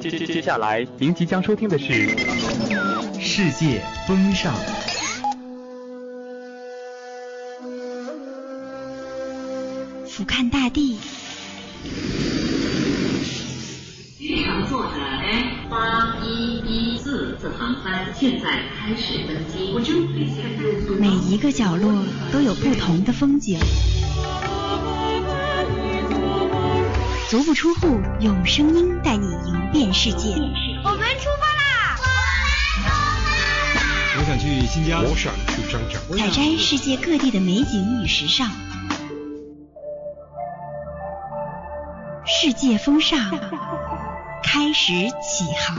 接接接下来，您即将收听的是《世界风尚》。俯瞰大地。机场坐的 F 八一一四次航班现在开始登机。每一个角落都有不同的风景。足不出户，用声音带你游遍世界。我们出发啦！我想去新疆，我想去张家。采摘世界各地的美景与时尚。世界风尚开始起航。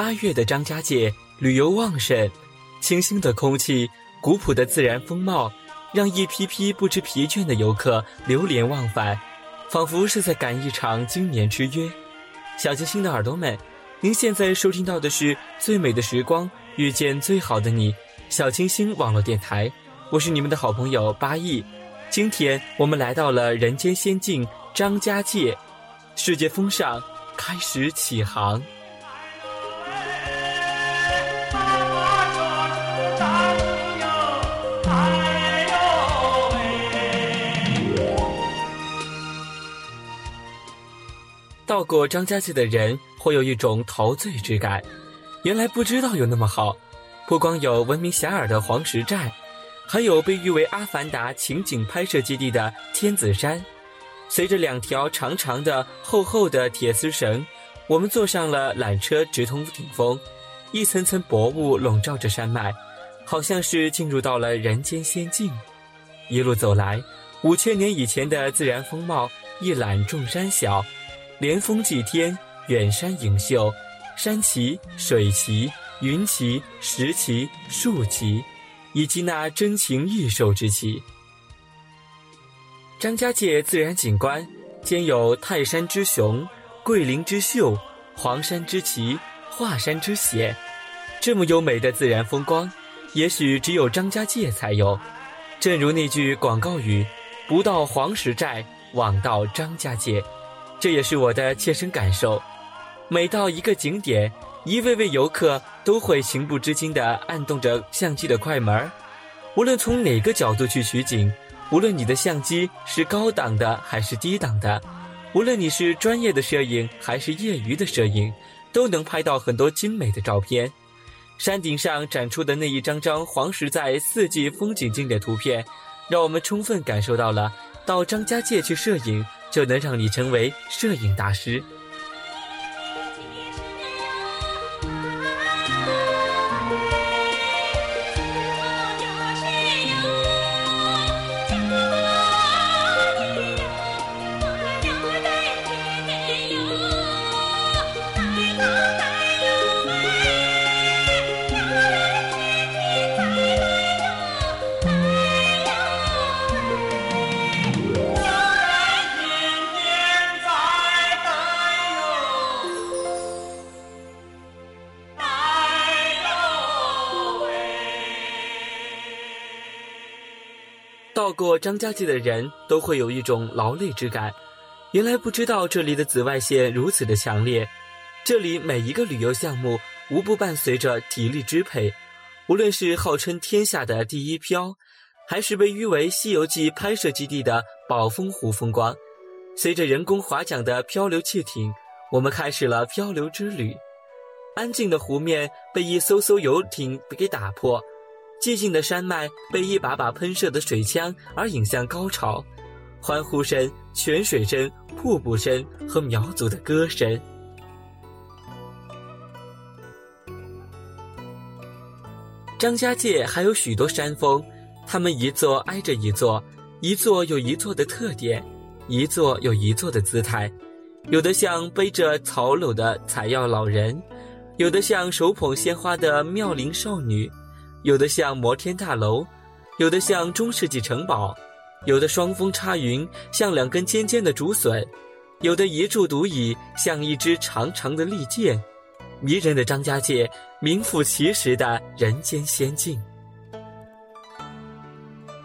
八月的张家界旅游旺盛，清新的空气、古朴的自然风貌，让一批批不知疲倦的游客流连忘返，仿佛是在赶一场经年之约。小清新的耳朵们，您现在收听到的是最美的时光，遇见最好的你。小清新网络电台，我是你们的好朋友八亿。今天我们来到了人间仙境张家界，世界风尚开始起航。到过张家界的人会有一种陶醉之感，原来不知道有那么好。不光有闻名遐迩的黄石寨，还有被誉为《阿凡达》情景拍摄基地的天子山。随着两条长长的、厚厚的铁丝绳，我们坐上了缆车，直通顶峰。一层层薄雾笼罩着山脉，好像是进入到了人间仙境。一路走来，五千年以前的自然风貌一览众山小。连峰祭天，远山影秀，山奇、水奇、云奇、石奇、树奇，以及那真情异兽之奇。张家界自然景观兼有泰山之雄、桂林之秀、黄山之奇、华山之险，这么优美的自然风光，也许只有张家界才有。正如那句广告语：“不到黄石寨，枉到张家界。”这也是我的切身感受。每到一个景点，一位位游客都会情不自禁地按动着相机的快门儿。无论从哪个角度去取景，无论你的相机是高档的还是低档的，无论你是专业的摄影还是业余的摄影，都能拍到很多精美的照片。山顶上展出的那一张张黄石在四季风景经典图片，让我们充分感受到了到张家界去摄影。就能让你成为摄影大师。到过张家界的人都会有一种劳累之感，原来不知道这里的紫外线如此的强烈。这里每一个旅游项目无不伴随着体力支配，无论是号称天下的第一漂，还是被誉为《西游记》拍摄基地的宝峰湖风光，随着人工划桨的漂流汽艇，我们开始了漂流之旅。安静的湖面被一艘艘游艇给打破。寂静的山脉被一把把喷射的水枪而引向高潮，欢呼声、泉水声、瀑布声和苗族的歌声。张家界还有许多山峰，它们一座挨着一座，一座有一座的特点，一座有一座的姿态。有的像背着草篓的采药老人，有的像手捧鲜花的妙龄少女，有的像摩天大楼，有的像中世纪城堡，有的双峰插云，像两根尖尖的竹笋，有的一柱独倚，像一支长长的利剑。迷人的张家界，名副其实的人间仙境。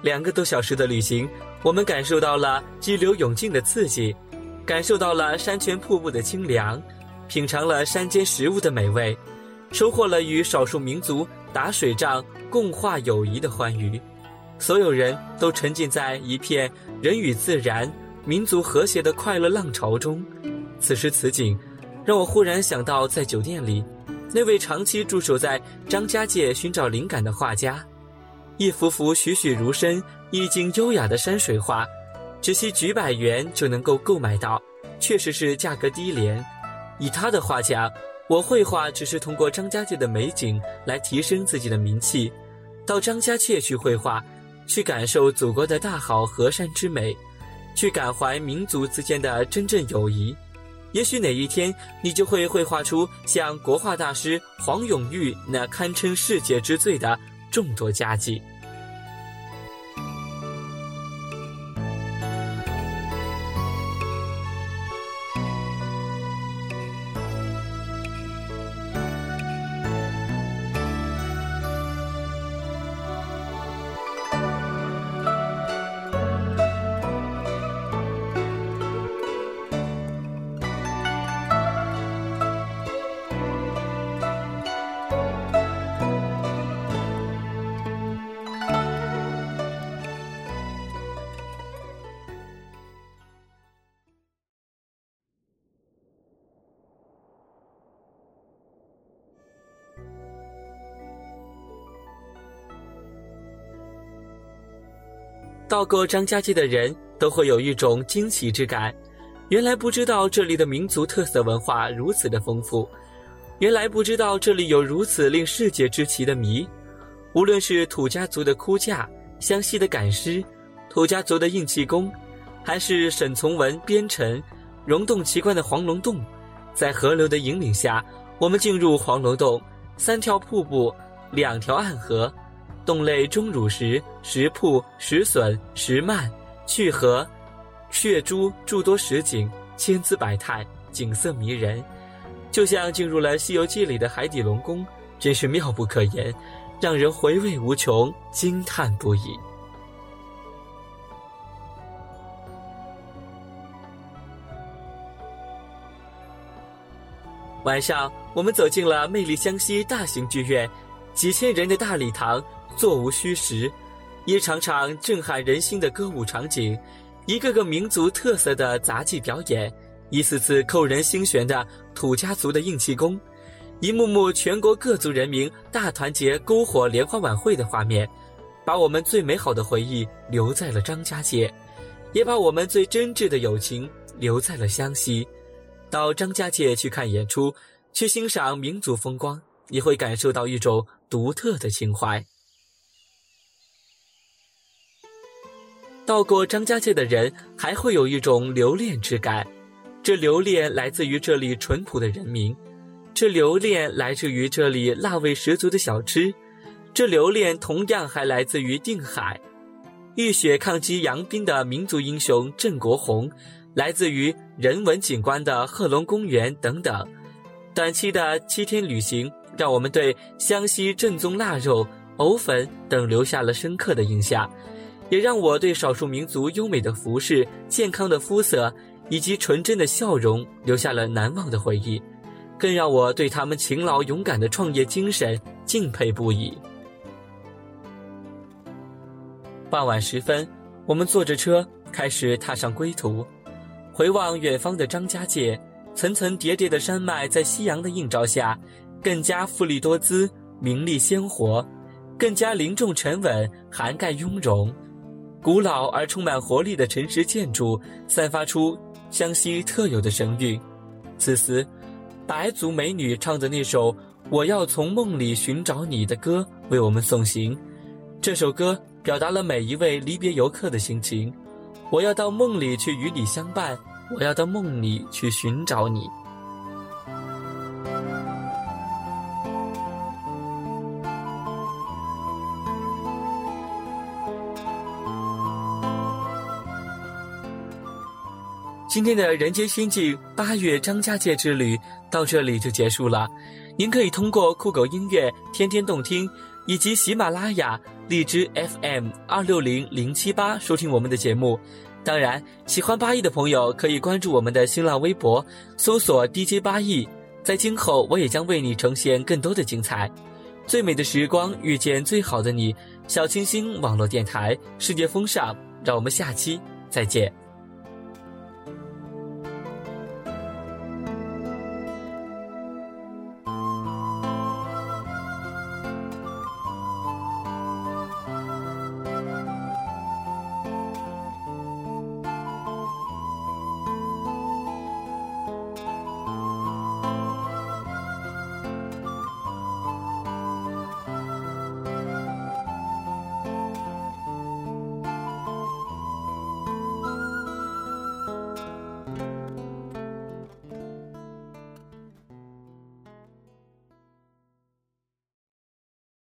两个多小时的旅行，我们感受到了激流勇进的刺激。感受到了山泉瀑布的清凉，品尝了山间食物的美味，收获了与少数民族打水仗、共话友谊的欢愉。所有人都沉浸在一片人与自然、民族和谐的快乐浪潮中。此时此景，让我忽然想到，在酒店里，那位长期驻守在张家界寻找灵感的画家，一幅幅栩栩如生、意境优雅的山水画。只需几百元就能够购买到，确实是价格低廉。以他的话讲，我绘画只是通过张家界的美景来提升自己的名气，到张家界去绘画，去感受祖国的大好河山之美，去感怀民族之间的真正友谊。也许哪一天，你就会绘画出像国画大师黄永玉那堪称世界之最的众多佳绩。到过张家界的人都会有一种惊奇之感，原来不知道这里的民族特色文化如此的丰富，原来不知道这里有如此令世界之奇的谜。无论是土家族的哭嫁、湘西的赶尸、土家族的硬气功，还是沈从文编成、溶洞奇观的黄龙洞，在河流的引领下，我们进入黄龙洞，三条瀑布，两条暗河。洞内钟乳石、石瀑、石笋、石幔、去河、血珠诸多石景，千姿百态，景色迷人，就像进入了《西游记》里的海底龙宫，真是妙不可言，让人回味无穷，惊叹不已。晚上，我们走进了魅力湘西大型剧院，几千人的大礼堂。座无虚实，一场场震撼人心的歌舞场景，一个个民族特色的杂技表演，一次次扣人心弦的土家族的硬气功，一幕幕全国各族人民大团结篝火联欢晚会的画面，把我们最美好的回忆留在了张家界，也把我们最真挚的友情留在了湘西。到张家界去看演出，去欣赏民族风光，你会感受到一种独特的情怀。到过张家界的人还会有一种留恋之感，这留恋来自于这里淳朴的人民，这留恋来自于这里辣味十足的小吃，这留恋同样还来自于定海，浴血抗击洋兵的民族英雄郑国红，来自于人文景观的贺龙公园等等。短期的七天旅行，让我们对湘西正宗腊肉、藕粉等留下了深刻的印象。也让我对少数民族优美的服饰、健康的肤色以及纯真的笑容留下了难忘的回忆，更让我对他们勤劳勇敢的创业精神敬佩不已。傍晚时分，我们坐着车开始踏上归途，回望远方的张家界，层层叠叠的山脉在夕阳的映照下，更加富丽多姿、明丽鲜活，更加凝重沉稳、涵盖雍容。古老而充满活力的城市建筑散发出湘西特有的神韵。此时，白族美女唱着那首《我要从梦里寻找你》的歌为我们送行。这首歌表达了每一位离别游客的心情。我要到梦里去与你相伴，我要到梦里去寻找你。今天的人间仙境八月张家界之旅到这里就结束了。您可以通过酷狗音乐、天天动听以及喜马拉雅、荔枝 FM 二六零零七八收听我们的节目。当然，喜欢八亿的朋友可以关注我们的新浪微博，搜索 DJ 八亿。在今后，我也将为你呈现更多的精彩。最美的时光遇见最好的你，小清新网络电台，世界风尚。让我们下期再见。